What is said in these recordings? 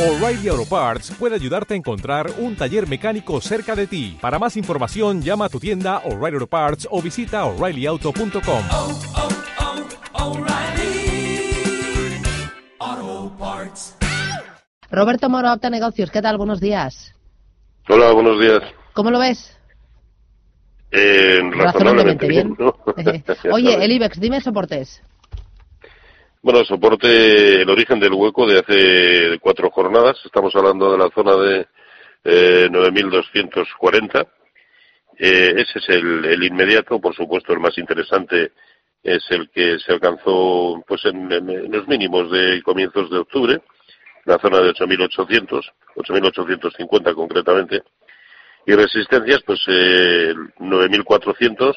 O'Reilly Auto Parts puede ayudarte a encontrar un taller mecánico cerca de ti. Para más información, llama a tu tienda O'Reilly Auto Parts o visita oreillyauto.com. oh, oh, Parts. Roberto Moro, Apta Negocios, ¿qué tal? Buenos días. Hola, buenos días. ¿Cómo lo ves? Eh, razonablemente bien. ¿no? Oye, el. IBEX, dime soportes. Bueno, soporte el origen del hueco de hace cuatro jornadas. Estamos hablando de la zona de eh, 9.240. Eh, ese es el, el inmediato, por supuesto, el más interesante es el que se alcanzó pues en, los mínimos de comienzos de octubre, la zona de 8.800, 8.850 concretamente, y resistencias pues eh, 9.400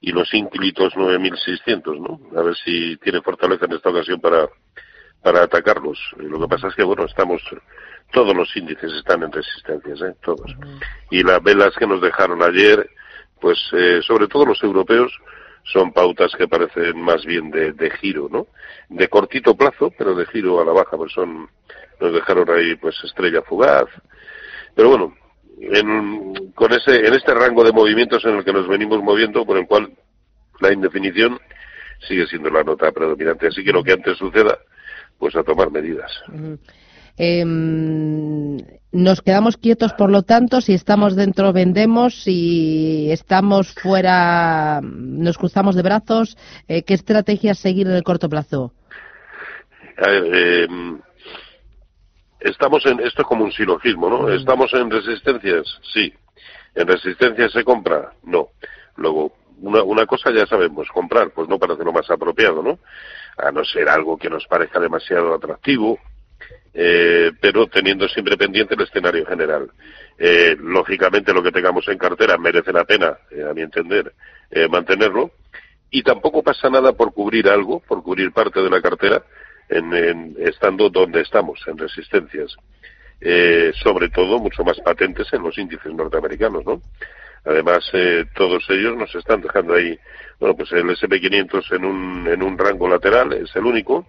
y los ínclitos 9.600, ¿no? A ver si tiene fortaleza en esta ocasión para, para atacarlos. Eh, Lo que pasa es que, bueno, estamos, todos los índices están en resistencias, ¿eh? Todos. Y las velas que nos dejaron ayer, pues, eh, sobre todo los europeos, son pautas que parecen más bien de, de giro, ¿no? De cortito plazo, pero de giro a la baja, pues son, nos dejaron ahí, pues, estrella fugaz. Pero bueno, en, con ese, en este rango de movimientos en el que nos venimos moviendo, por el cual la indefinición sigue siendo la nota predominante. Así que lo que antes suceda, pues a tomar medidas. Em, nos quedamos quietos, por lo tanto, si estamos dentro vendemos, si estamos fuera nos cruzamos de brazos. Eh, ¿Qué estrategias seguir en el corto plazo? A ver, eh, estamos en, esto es como un silogismo, ¿no? ¿Estamos en resistencias? Sí. ¿En resistencias se compra? No. Luego, una, una cosa ya sabemos, comprar, pues no parece lo más apropiado, ¿no? A no ser algo que nos parezca demasiado atractivo, eh, pero teniendo siempre pendiente el escenario general. Eh, lógicamente lo que tengamos en cartera merece la pena, eh, a mi entender, eh, mantenerlo. Y tampoco pasa nada por cubrir algo, por cubrir parte de la cartera, en, en- estando donde estamos, en resistencias. Eh, sobre todo, mucho más patentes en los índices norteamericanos, ¿no? Además, eh, todos ellos nos están dejando ahí, bueno, pues el SP500 en un, en un rango lateral, es el único,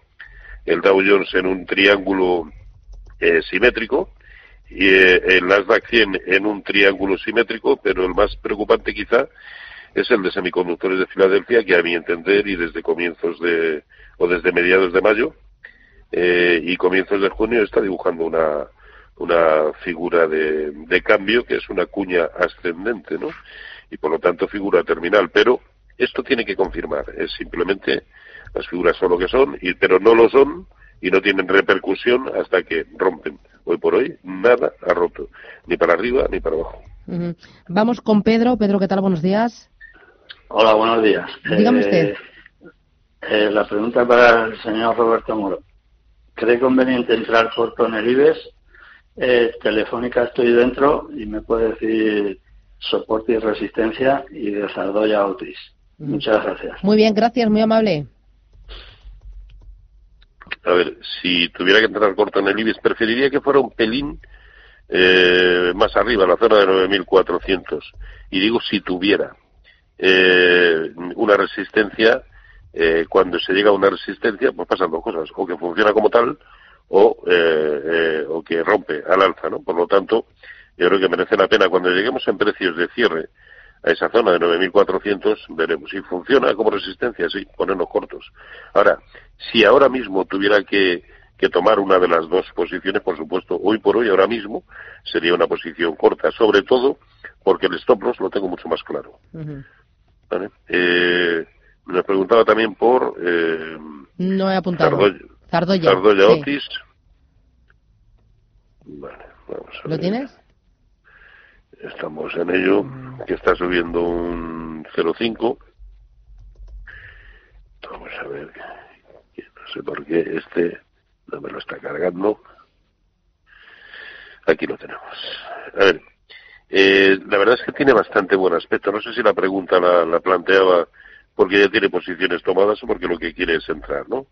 el Dow Jones en un triángulo eh, simétrico y eh, el Nasdaq 100 en un triángulo simétrico, pero el más preocupante quizá es el de semiconductores de Filadelfia, que a mi entender y desde comienzos de, o desde mediados de mayo eh, y comienzos de junio está dibujando una, una figura de, de cambio que es una cuña ascendente, ¿no? Y por lo tanto figura terminal, pero esto tiene que confirmar, es simplemente las figuras son lo que son, y, pero no lo son y no tienen repercusión hasta que rompen. Hoy por hoy nada ha roto, ni para arriba ni para abajo. Vamos con Pedro. Pedro, ¿qué tal? Buenos días. Hola, buenos días. Dígame Eh, usted. eh, la pregunta para el señor Roberto Moro. ¿Cree conveniente entrar corto en el IBEX? Eh, telefónica estoy dentro y me puede decir soporte y resistencia y de Zardoya Otis. Muchas gracias. Muy bien, gracias, muy amable. A ver, si tuviera que entrar corto en el IBEX, preferiría que fuera un pelín eh, más arriba, la zona de 9.400. Y digo si tuviera eh, una resistencia, eh, cuando se llega a una resistencia, pues pasan dos cosas, o que funciona como tal, o, eh, eh, o que rompe al alza, ¿no? Por lo tanto, yo creo que merece la pena cuando lleguemos en precios de cierre a esa zona de 9.400, veremos. Si funciona como resistencia, sí, ponernos cortos. Ahora, si ahora mismo tuviera que, que tomar una de las dos posiciones, por supuesto, hoy por hoy, ahora mismo, sería una posición corta, sobre todo porque el stop loss lo tengo mucho más claro. ¿vale? Eh, me preguntaba también por eh, No he apuntado. Zardoya, Zardoya, Zardoya sí. Otis. Vale, vamos a ¿Lo ver. tienes? Estamos en ello, que está subiendo un 0,5. Vamos a ver, que no sé por qué este no me lo está cargando. Aquí lo tenemos. A ver, eh, la verdad es que tiene bastante buen aspecto. No sé si la pregunta la, la planteaba porque ya tiene posiciones tomadas o porque lo que quiere es entrar, ¿no?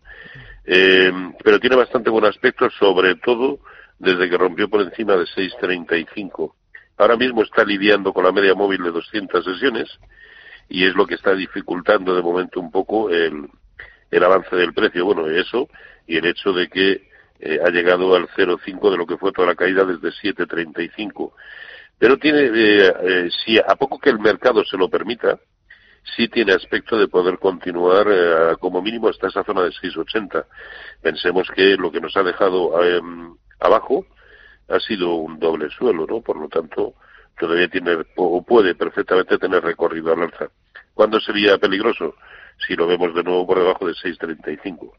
Eh, pero tiene bastante buen aspecto, sobre todo desde que rompió por encima de 6.35. Ahora mismo está lidiando con la media móvil de 200 sesiones y es lo que está dificultando de momento un poco el, el avance del precio. Bueno, eso y el hecho de que eh, ha llegado al 0,5 de lo que fue toda la caída desde 7,35. Pero tiene, eh, eh, si a poco que el mercado se lo permita, sí tiene aspecto de poder continuar eh, como mínimo hasta esa zona de 6,80. Pensemos que lo que nos ha dejado em, abajo ha sido un doble suelo, ¿no? Por lo tanto, todavía tiene o puede perfectamente tener recorrido al alza. ¿Cuándo sería peligroso? Si lo vemos de nuevo por debajo de 6,35.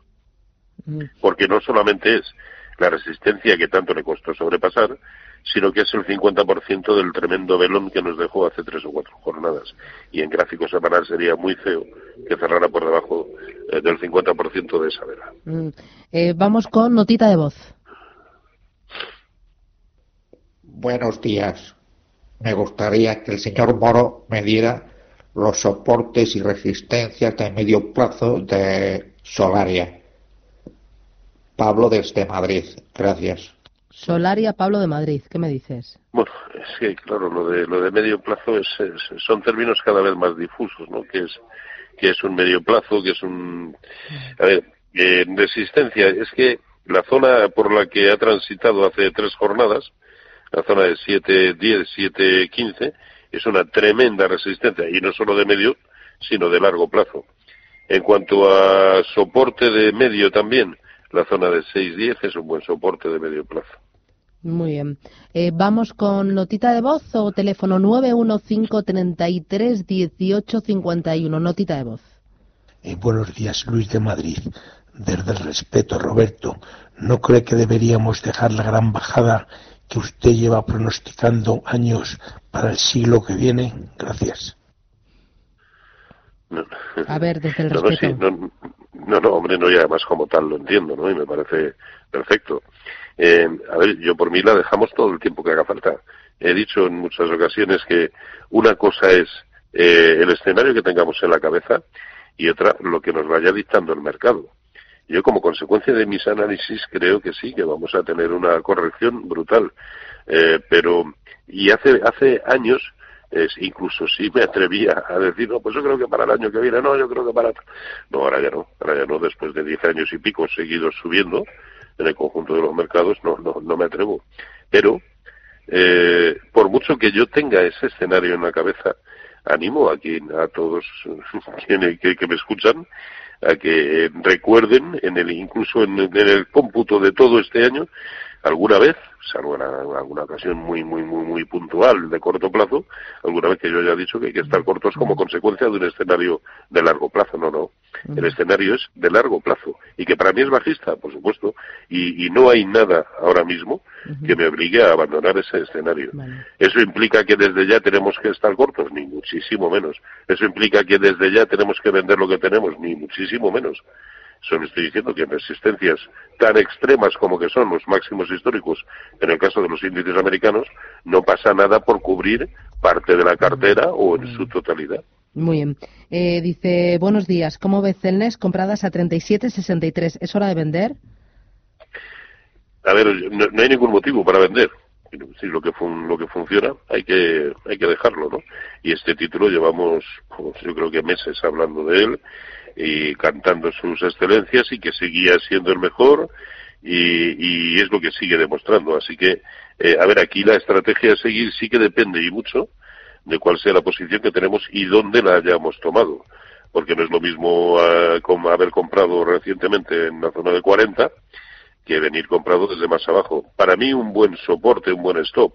Mm. Porque no solamente es la resistencia que tanto le costó sobrepasar, sino que es el 50% del tremendo velón que nos dejó hace tres o cuatro jornadas. Y en gráfico semanal sería muy feo que cerrara por debajo eh, del 50% de esa vela. Mm. Eh, vamos con notita de voz. Buenos días. Me gustaría que el señor Moro me diera los soportes y resistencias de medio plazo de Solaria. Pablo desde Madrid. Gracias. Solaria Pablo de Madrid, ¿qué me dices? Bueno, es que claro, lo de lo de medio plazo es, es- son términos cada vez más difusos, ¿no? Que es que es un medio plazo, que es un a ver, eh, resistencia, es que la zona por la que ha transitado hace tres jornadas, la zona de 7.10, 7.15, es una tremenda resistencia y no solo de medio, sino de largo plazo. En cuanto a soporte de medio también, la zona de 6.10 es un buen soporte de medio plazo. Muy bien. Eh, vamos con notita de voz o teléfono 915331851. Notita de voz. Eh, buenos días, Luis de Madrid. Desde el respeto, Roberto, ¿no cree que deberíamos dejar la gran bajada que usted lleva pronosticando años para el siglo que viene? Gracias. No. A ver, desde el No, no, sí, respeto. no, no, no, hombre, no, y además como tal lo entiendo, ¿no? Y me parece perfecto. Eh, a ver, yo por mí la dejamos todo el tiempo que haga falta. He dicho en muchas ocasiones que una cosa es eh, el escenario que tengamos en la cabeza y otra lo que nos vaya dictando el mercado. Yo como consecuencia de mis análisis creo que sí, que vamos a tener una corrección brutal. Eh, pero, y hace, hace años, es, incluso sí me atrevía a decir, no, pues yo creo que para el año que viene, no, yo creo que para... No, ahora ya no, ahora ya no, después de 10 años y pico seguidos subiendo en el conjunto de los mercados, no, no, no me atrevo. Pero, eh, por mucho que yo tenga ese escenario en la cabeza, animo a quien, a todos quienes que, me escuchan, a que recuerden en el incluso en el cómputo de todo este año alguna vez salvo en alguna ocasión muy muy muy muy puntual de corto plazo alguna vez que yo haya dicho que hay que estar cortos como consecuencia de un escenario de largo plazo no no el escenario es de largo plazo y que para mí es bajista por supuesto y, y no hay nada ahora mismo que me obligue a abandonar ese escenario Vale. ¿Eso implica que desde ya tenemos que estar cortos? Ni muchísimo menos. ¿Eso implica que desde ya tenemos que vender lo que tenemos? Ni muchísimo menos. Solo estoy diciendo que en resistencias tan extremas como que son los máximos históricos, en el caso de los índices americanos, no pasa nada por cubrir parte de la cartera o en su totalidad. Muy bien. Eh, dice, buenos días. ¿Cómo ves Celnes compradas a 37.63? ¿Es hora de vender? A ver, no, no hay ningún motivo para vender. Si lo que fun- lo que funciona hay que hay que dejarlo, ¿no? Y este título llevamos, pues, yo creo que meses hablando de él y cantando sus excelencias y que seguía siendo el mejor y, y es lo que sigue demostrando. Así que, eh, a ver, aquí la estrategia a seguir sí que depende y mucho de cuál sea la posición que tenemos y dónde la hayamos tomado. Porque no es lo mismo ah, haber comprado recientemente en la zona de 40 que venir comprado desde más abajo. Para mí un buen soporte, un buen stop,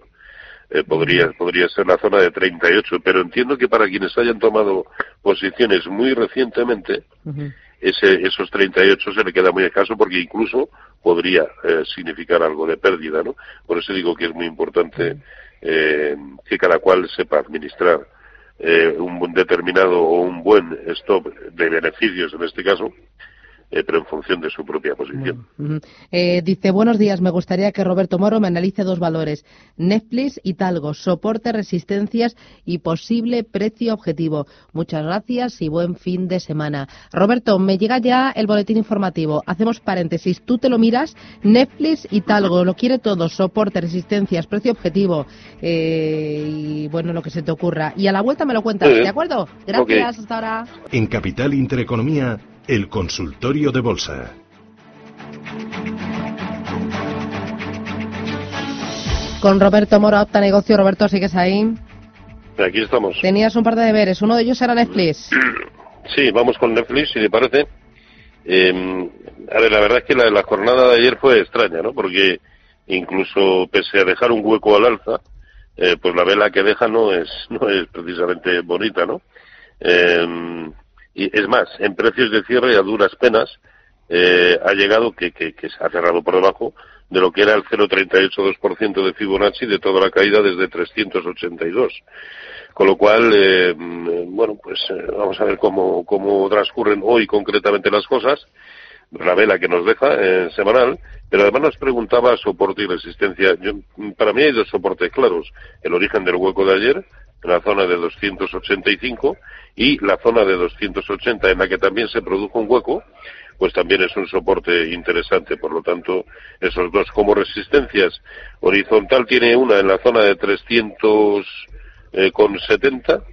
eh, podría, podría ser la zona de 38, pero entiendo que para quienes hayan tomado posiciones muy recientemente, Ujú. ese, esos 38 se le queda muy escaso porque incluso podría eh, significar algo de pérdida, ¿no? Por eso digo que es muy importante eh, que cada cual sepa administrar eh, un determinado o un buen stop de beneficios en este caso, eh, pero en función de su propia posición. Eh, dice, buenos días, me gustaría que Roberto Moro me analice dos valores, Netflix y Talgo, soporte, resistencias y posible precio objetivo. Muchas gracias y buen fin de semana. Roberto, me llega ya el boletín informativo. Hacemos paréntesis, tú te lo miras, Netflix y Talgo, lo quiere todo, soporte, resistencias, precio objetivo eh, y bueno, lo que se te ocurra. Y a la vuelta me lo cuentas. ¿de acuerdo? Gracias, hasta ahora. En Capital Intereconomía, el consultorio de bolsa. Con Roberto Mora, Opta Negocio. Roberto, ¿sigues ahí? Aquí estamos. Tenías un par de deberes. Uno de ellos era Netflix. Sí, vamos con Netflix, si le parece. Eh, a ver, la verdad es que la, la jornada de ayer fue extraña, ¿no? Porque incluso pese a dejar un hueco al alza, eh, pues la vela que deja no es, no es precisamente bonita, ¿no? Eh, y es más, en precios de cierre a duras penas eh, ha llegado que, que, que se ha cerrado por debajo de lo que era el 0,382% de Fibonacci de toda la caída desde 382. Con lo cual, eh, mm, bueno, pues eh, vamos a ver cómo, cómo transcurren hoy concretamente las cosas la vela que nos deja eh, semanal, pero además nos preguntaba soporte y resistencia. Yo, para mí hay dos soportes claros. El origen del hueco de ayer, la zona de 285, y la zona de 280, en la que también se produjo un hueco, pues también es un soporte interesante. Por lo tanto, esos dos como resistencias. Horizontal tiene una en la zona de 300 eh, con 70,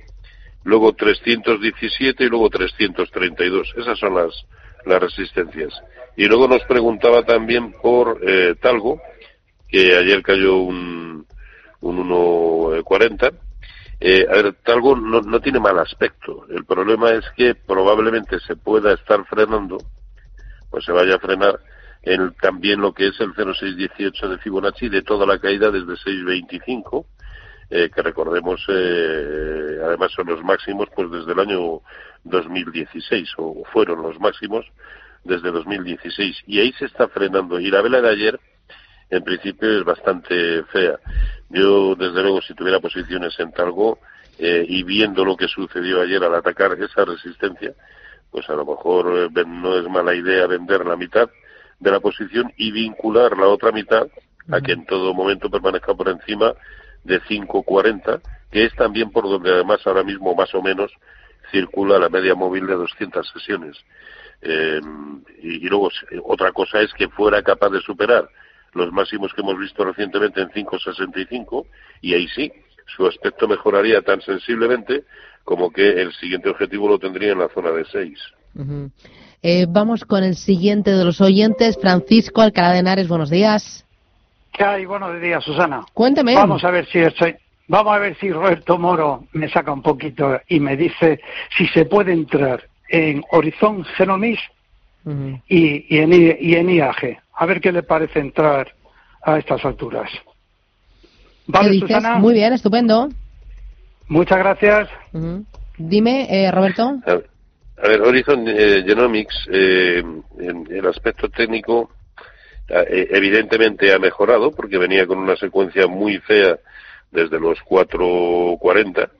luego 317 y luego 332. Esas son las las resistencias. Y luego nos preguntaba también por eh, Talgo, que ayer cayó un, un 1,40. Eh, a ver, Talgo no, no tiene mal aspecto. El problema es que probablemente se pueda estar frenando, pues se vaya a frenar en también lo que es el 0,618 de Fibonacci de toda la caída desde 6,25 eh, que recordemos eh, además son los máximos pues desde el año 2016 o fueron los máximos desde 2016 y ahí se está frenando y la vela de ayer en principio es bastante fea yo desde luego si tuviera posiciones en Talgo eh, y viendo lo que sucedió ayer al atacar esa resistencia pues a lo mejor eh, no es mala idea vender la mitad de la posición y vincular la otra mitad a que en todo momento permanezca por encima de 5.40, que es también por donde además ahora mismo más o menos circula la media móvil de 200 sesiones. Eh, y, y, luego otra cosa es que fuera capaz de superar los máximos que hemos visto recientemente en 5.65 y ahí sí, su aspecto mejoraría tan sensiblemente como que el siguiente objetivo lo tendría en la zona de 6. Uh -huh. eh, vamos con el siguiente de los oyentes, Francisco Alcalá de Henares, buenos días. ¿Qué hay? Buenos días, Susana. Cuénteme. Vamos a ver si estoy. Vamos a ver si Roberto Moro me saca un poquito y me dice si se puede entrar en Horizon Genomics uh -huh. y, y, en, y en IAG. A ver qué le parece entrar a estas alturas. ¿Vale, ¿Qué dices? Susana? Muy bien, estupendo. Muchas gracias. Uh -huh. Dime, eh, Roberto. A ver, a ver Horizon eh, Genomics, eh, en el aspecto técnico, eh, evidentemente ha mejorado porque venía con una secuencia muy fea desde los 4.40,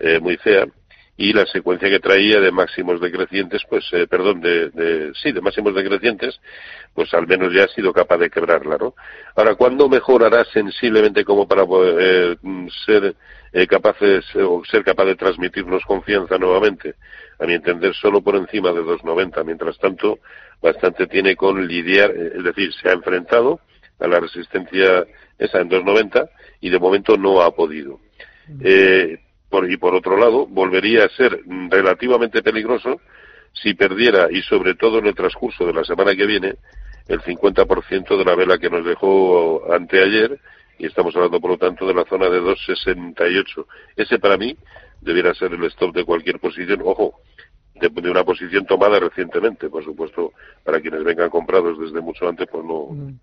eh, muy fea, y la secuencia que traía de máximos decrecientes, pues, eh, perdón, de, de, sí, de máximos decrecientes, pues al menos ya ha sido capaz de quebrarla, ¿no? Ahora, ¿cuándo mejorará sensiblemente como para eh, ser eh, capaces o ser capaz de transmitirnos confianza nuevamente? A mi entender, solo por encima de 2.90. Mientras tanto, bastante tiene con lidiar, eh, es decir, se ha enfrentado a la resistencia esa en 2.90 y de momento no ha podido. Eh, por, y por otro lado, volvería a ser relativamente peligroso si perdiera, y sobre todo en el transcurso de la semana que viene, el 50% de la vela que nos dejó anteayer, y estamos hablando por lo tanto de la zona de 2,68. Ese para mí debiera ser el stop de cualquier posición. Ojo, de, de, una posición tomada recientemente, por supuesto, para quienes vengan comprados desde mucho antes, pues no mm.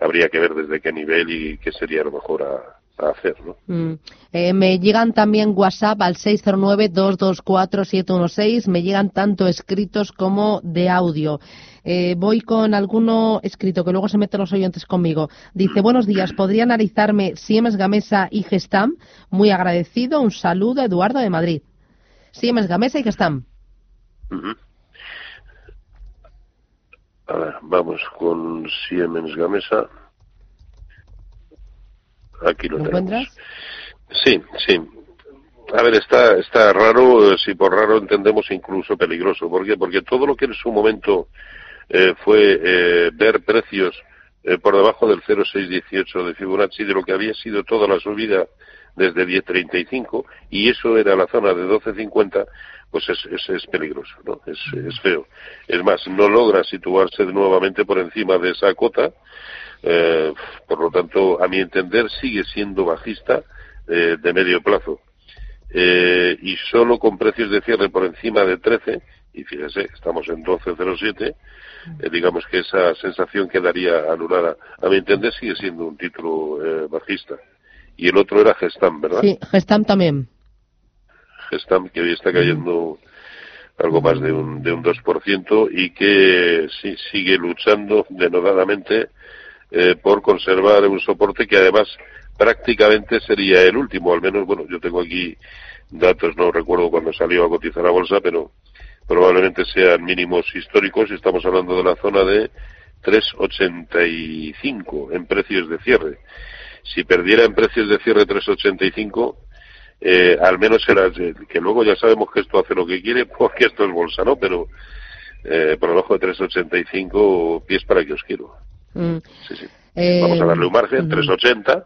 habría que ver desde qué nivel y qué sería lo mejor a, a hacer, ¿no? Mm. Eh, me llegan también WhatsApp al 609-224-716, me llegan tanto escritos como de audio. Eh, voy con alguno escrito que luego se meten los oyentes conmigo. Dice, buenos días, ¿podría analizarme Siemens Gamesa y Gestam? Muy agradecido, un saludo, Eduardo de Madrid. Siemens Gamesa y Gestam. Uh -huh. A ver, vamos con Siemens Gamesa. Aquí lo, ¿Lo tenemos. encuentras? Sí, sí. A ver, está, está raro, si por raro entendemos incluso peligroso. ¿Por qué? Porque todo lo que en su momento eh, fue eh, ver precios eh, por debajo del 0,618 de Fibonacci de lo que había sido toda la subida desde 10.35 y eso era la zona de 12.50, pues es, es, es peligroso, ¿no? Es, es, feo. Es más, no logra situarse nuevamente por encima de esa cota, eh, por lo tanto, a mi entender, sigue siendo bajista eh, de medio plazo. Eh, y solo con precios de cierre por encima de 13, y fíjese, estamos en 12.07, eh, digamos que esa sensación quedaría anulada. A mi entender sigue siendo un título eh, bajista. Y el otro era Gestam, ¿verdad? Sí, Gestam también. Gestam, que hoy está cayendo algo más de un, de un 2% y que sí, sigue luchando denodadamente eh, por conservar un soporte que además prácticamente sería el último, al menos, bueno, yo tengo aquí datos, no recuerdo cuando salió a cotizar la bolsa, pero probablemente sean mínimos históricos y estamos hablando de la zona de 3,85 en precios de cierre. Si perdiera en precios de cierre 3,85, eh, al menos será que luego ya sabemos que esto hace lo que quiere porque esto es bolsa, ¿no? Pero eh, por debajo de 3,85 pies para que os quiero. Mm. Sí, sí. Eh, Vamos a darle un margen, ujú. 3,80,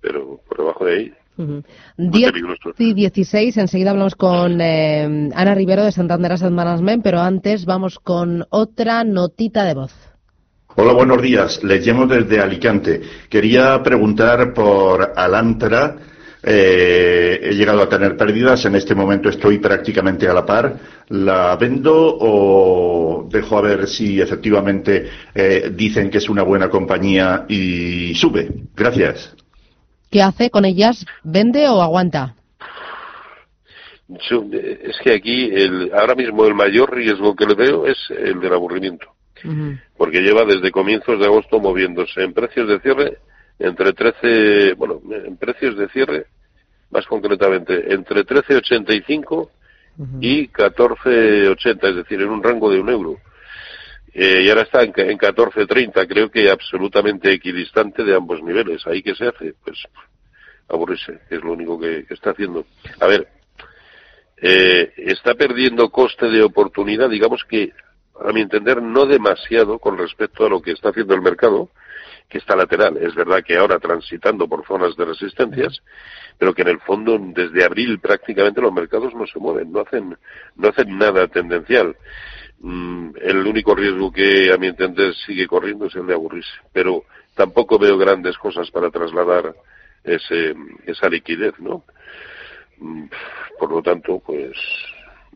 pero por debajo de ahí. Ujú. muy 10 peligroso. y 16, enseguida hablamos con eh, Ana Rivero de Santander Asset Management, pero antes vamos con otra notita de voz. Hola, buenos días. Les llamo desde Alicante. Quería preguntar por Alantra. Eh, he llegado a tener pérdidas. En este momento estoy prácticamente a la par. ¿La vendo o dejo a ver si efectivamente eh, dicen que es una buena compañía y sube? Gracias. ¿Qué hace con ellas? ¿Vende o aguanta? Yo, eh, es que aquí el, ahora mismo el mayor riesgo que le veo es el del aburrimiento, Porque lleva desde comienzos de agosto moviéndose en precios de cierre entre 13, bueno, en precios de cierre, más concretamente, entre 13,85 y 14,80, es decir, en un rango de un euro. Eh, y ahora está en, en 14.30, creo que absolutamente equidistante de ambos niveles. ¿Ahí qué se hace? Pues aburrirse, que es lo único que, que está haciendo. A ver, eh, está perdiendo coste de oportunidad, digamos que, a mi entender, no demasiado con respecto a lo que está haciendo el mercado, que está lateral. Es verdad que ahora transitando por zonas de resistencias, pero que en el fondo desde abril prácticamente los mercados no se mueven, no hacen, no hacen nada tendencial. Mm, el único riesgo que a mi entender sigue corriendo es el de aburrirse, pero tampoco veo grandes cosas para trasladar ese, esa liquidez, ¿no? Mm, Por lo tanto, pues,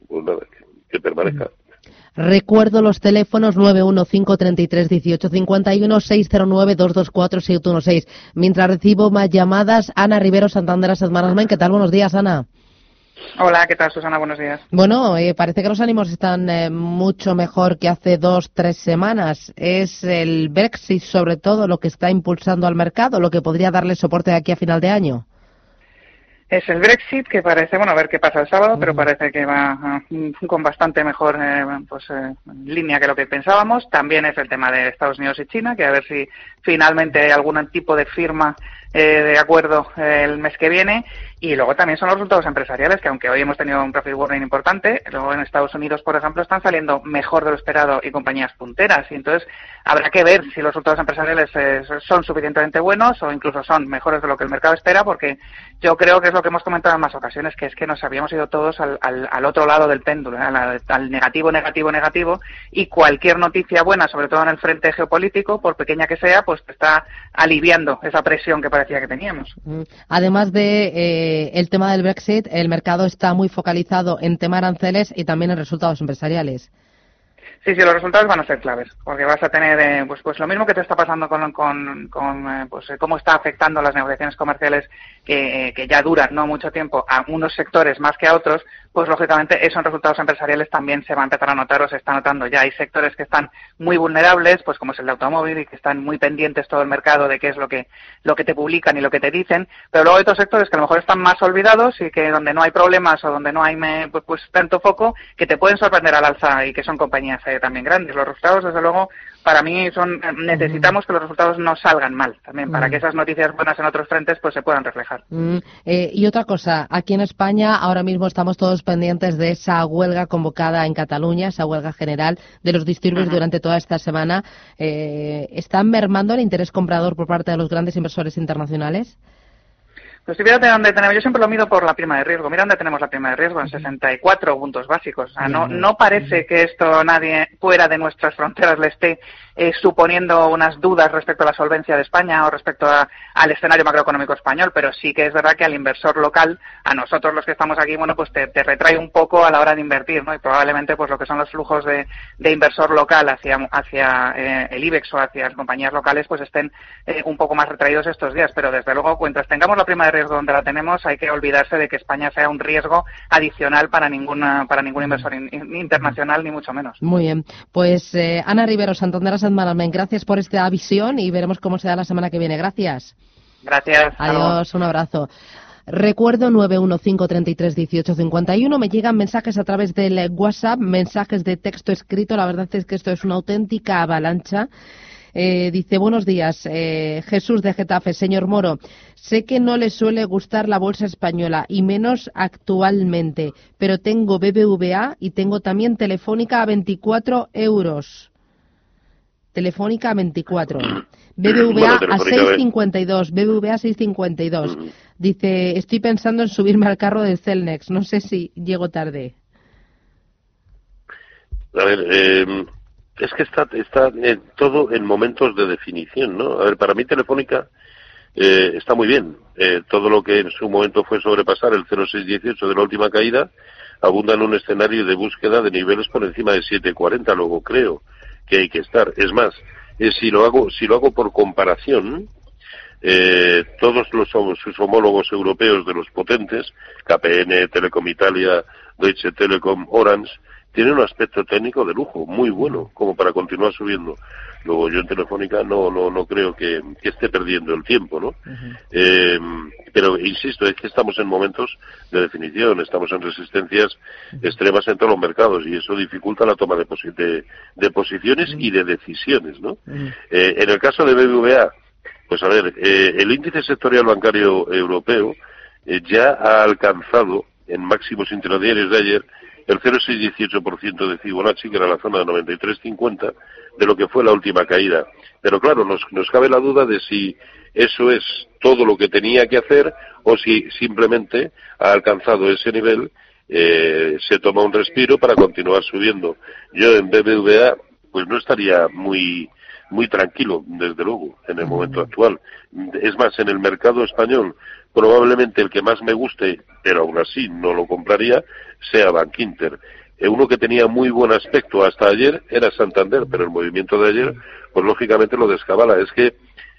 pues nada, que, que permanezca. Recuerdo los teléfonos 915331851 609 224 716. Mientras recibo más llamadas, Ana Rivero, Santander Asset Management. ¿Qué tal? Buenos días, Ana. Hola, ¿qué tal, Susana? Buenos días. Bueno, eh, parece que los ánimos están eh, mucho mejor que hace dos, tres semanas. Es el Brexit, sobre todo, lo que está impulsando al mercado, lo que podría darle soporte de aquí a final de año. Es el Brexit que parece, bueno, a ver qué pasa el sábado, pero parece que va ah, con bastante mejor eh, pues, eh, línea que lo que pensábamos. También es el tema de Estados Unidos y China, que a ver si finalmente hay algún tipo de firma eh, de acuerdo eh, el mes que viene. Y luego también son los resultados empresariales, que aunque hoy hemos tenido un profit warning importante, luego en Estados Unidos, por ejemplo, están saliendo mejor de lo esperado y compañías punteras. Y entonces habrá que ver si los resultados empresariales eh, son suficientemente buenos o incluso son mejores de lo que el mercado espera, porque yo creo que es lo que hemos comentado en más ocasiones, que es que nos habíamos ido todos al, al, al otro lado del péndulo, al, negativo, negativo, negativo, y cualquier noticia buena, sobre todo en el frente geopolítico, por pequeña que sea, pues está aliviando esa presión que parecía que teníamos. Mm. Además de eh, el tema del Brexit, el mercado está muy focalizado en tema aranceles y también en resultados empresariales. Sí, sí, los resultados van a ser claves, porque vas a tener eh, pues, pues lo mismo que te está pasando con, con, eh, pues, eh, cómo está afectando las negociaciones comerciales que, eh, que ya duran no mucho tiempo a unos sectores más que a otros, pues lógicamente eso en resultados empresariales también se va a empezar a notar o se está notando ya. Hay sectores que están muy vulnerables, pues como es el de automóvil y que están muy pendientes todo el mercado de qué es lo que, lo que te publican y lo que te dicen, pero luego hay otros sectores que a lo mejor están más olvidados y que donde no hay problemas o donde no hay pues, pues tanto foco que te pueden sorprender al alza y que son compañías eh, también grandes. Los resultados, desde luego, para mí son necesitamos que los resultados no salgan mal también para que esas noticias buenas en otros frentes pues se puedan reflejar. Eh, y otra cosa, aquí en España ahora mismo estamos todos pendientes de esa huelga convocada en Cataluña, esa huelga general de los disturbios durante toda esta semana. Eh, ¿Están mermando el interés comprador por parte de los grandes inversores internacionales? Pues si fíjate dónde tenemos, yo siempre lo mido por la prima de riesgo. Mira dónde tenemos la prima de riesgo, en 64 puntos básicos. O sea, no, no parece que esto nadie fuera de nuestras fronteras le esté eh, suponiendo unas dudas respecto a la solvencia de España o respecto a- al escenario macroeconómico español, pero sí que es verdad que al inversor local, a nosotros los que estamos aquí, bueno, pues te, te retrae un poco a la hora de invertir, ¿no? Y probablemente pues lo que son los flujos de, de inversor local hacia, hacia eh, el IBEX o hacia las compañías locales, pues estén eh, un poco más retraídos estos días. Pero desde luego, mientras tengamos la prima de riesgo donde la tenemos, hay que olvidarse de que España sea un riesgo adicional para ninguna, para ningún inversor in- in- internacional, ni mucho menos. Muy bien. Pues eh, Ana Rivero, Santander Management, gracias por esta visión y veremos cómo se da la semana que viene. Gracias. Gracias. Adiós, un abrazo. Recuerdo 915331851. Me llegan mensajes a través del WhatsApp, mensajes de texto escrito. La verdad es que esto es una auténtica avalancha. Eh, dice, buenos días, eh, Jesús de Getafe. Señor Moro, sé que no le suele gustar la bolsa española y menos actualmente, pero tengo BBVA y tengo también Telefónica a 24 euros. Telefónica a 24. BBVA Bueno, a Telefónica, a ver. 6,52. BBVA a 6,52. Dice, estoy pensando en subirme al carro de Celnex. No sé si llego tarde. A ver, eh, es que está, está eh, todo en momentos de definición, ¿no? A ver, para mí Telefónica eh, está muy bien. Eh, todo lo que en su momento fue sobrepasar el 0,618 de la última caída abunda en un escenario de búsqueda de niveles por encima de 7,40. Luego creo que hay que estar. Es más, eh, si lo hago si lo hago por comparación, eh, todos los sus homólogos europeos de los potentes, KPN, Telecom Italia, Deutsche Telekom, Orange, tienen un aspecto técnico de lujo, muy bueno, como para continuar subiendo. Luego yo en Telefónica no no no creo que, que esté perdiendo el tiempo, ¿no? Eh, pero insisto, es que estamos en momentos de definición, estamos en resistencias extremas en todos los mercados y eso dificulta la toma de, posi- de- de posiciones y de decisiones, ¿no? Eh, en el caso de BBVA, pues a ver, eh, el índice sectorial bancario europeo eh, ya ha alcanzado en máximos intradiarios de ayer el 0,618% de Fibonacci, que era la zona de 93,50 de lo que fue la última caída. Pero claro, nos, nos cabe la duda de si eso es todo lo que tenía que hacer o si simplemente ha alcanzado ese nivel, eh, se toma un respiro para continuar subiendo. Yo en BBVA pues no estaría muy muy tranquilo, desde luego, en el momento actual. Es más, en el mercado español, probablemente el que más me guste, pero aún así no lo compraría, sea Bank Inter. Eh, Uno que tenía muy buen aspecto hasta ayer era Santander, pero el movimiento de ayer, pues lógicamente lo descabala. Es que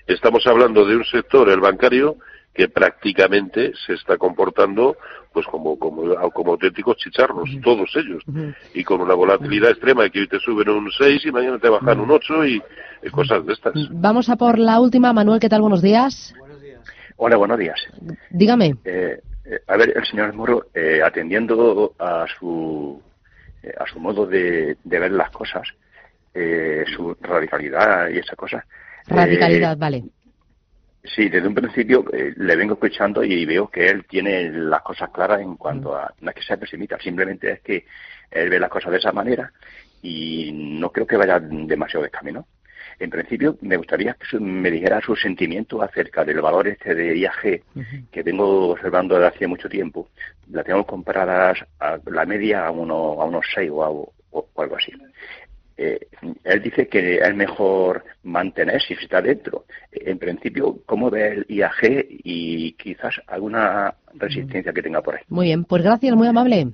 estamos hablando de un sector, el bancario, que prácticamente se está comportando pues como, como, como auténticos chicharros, todos ellos, y con una volatilidad extrema que hoy te suben un 6 y mañana te bajan un 8 y, y cosas de estas. Vamos a por la última. Manuel, ¿qué tal? Buenos días. Hola, buenos días. Dígame. Eh, eh, a ver, el señor Moro, eh, atendiendo a su, eh, a su modo de, de ver las cosas, eh, su radicalidad y esa cosa. eh, Radicalidad, vale. Sí, desde un principio le vengo escuchando y veo que él tiene las cosas claras en cuanto a, no es que sea pesimista, simplemente es que él ve las cosas de esa manera y no creo que vaya demasiado descamino. En principio, me gustaría que me dijera sus sentimientos acerca del valor este de IAG que vengo observando desde hace mucho tiempo. La tengo compradas a la media a, uno, a unos 6 o, a- o- o algo así. Eh, él dice que es mejor mantener si está dentro. En principio, ¿cómo ve el IAG y quizás alguna resistencia que tenga por ahí? Muy bien. Pues gracias, muy amable.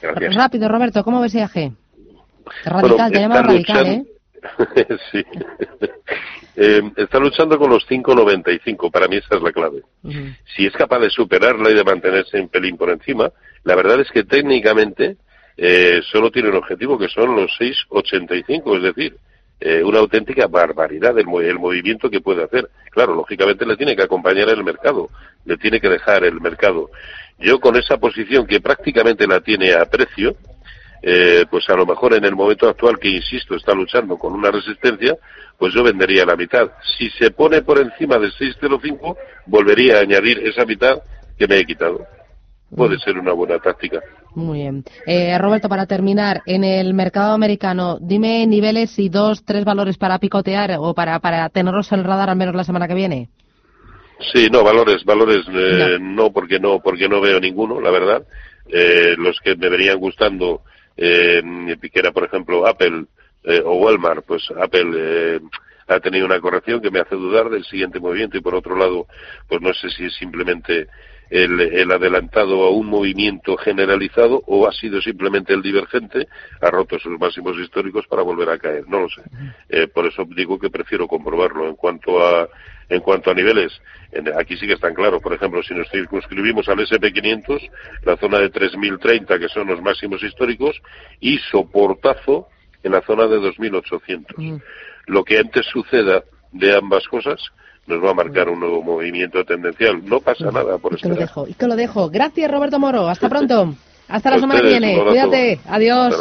Gracias. Rápido, Roberto, ¿cómo ves IAG? Radical, Bueno, te llamas está radical, ¿eh? sí. Eh, está luchando con los 5.95, para mí esa es la clave. Si es capaz de superarla y de mantenerse un pelín por encima, la verdad es que técnicamente eh, solo tiene un objetivo que son los 6.85, es decir, eh, una auténtica barbaridad el, el movimiento que puede hacer. Claro, lógicamente le tiene que acompañar el mercado, le tiene que dejar el mercado. Yo con esa posición que prácticamente la tiene a precio, eh, pues a lo mejor en el momento actual que, insisto, está luchando con una resistencia, pues yo vendería la mitad. Si se pone por encima de 6,05, volvería a añadir esa mitad que me he quitado. Puede ser una buena táctica. Muy bien. Eh, Roberto, para terminar, en el mercado americano, dime niveles y dos, tres valores para picotear o para, para tenerlos en el radar al menos la semana que viene. Sí, no, valores, valores eh, no. porque no, porque no veo ninguno, la verdad. Eh, los que me verían gustando, eh, que era por ejemplo Apple eh, o Walmart, pues Apple eh, ha tenido una corrección que me hace dudar del siguiente movimiento. Y por otro lado, pues no sé si es simplemente el, el, adelantado a un movimiento generalizado o ha sido simplemente el divergente, ha roto sus máximos históricos para volver a caer. No lo sé. Eh, por eso digo que prefiero comprobarlo. En cuanto a, en cuanto a niveles, en, aquí sí que están claros. Por ejemplo, si nos circunscribimos al SP500, la zona de 3.030, que son los máximos históricos, y soportazo en la zona de 2.800. Lo que antes suceda de ambas cosas, nos va a marcar un nuevo movimiento tendencial. No pasa nada por y que lo dejo, y que lo dejo. Gracias, Roberto Moro. Hasta pronto. Hasta la semana que viene. Cuídate. Adiós.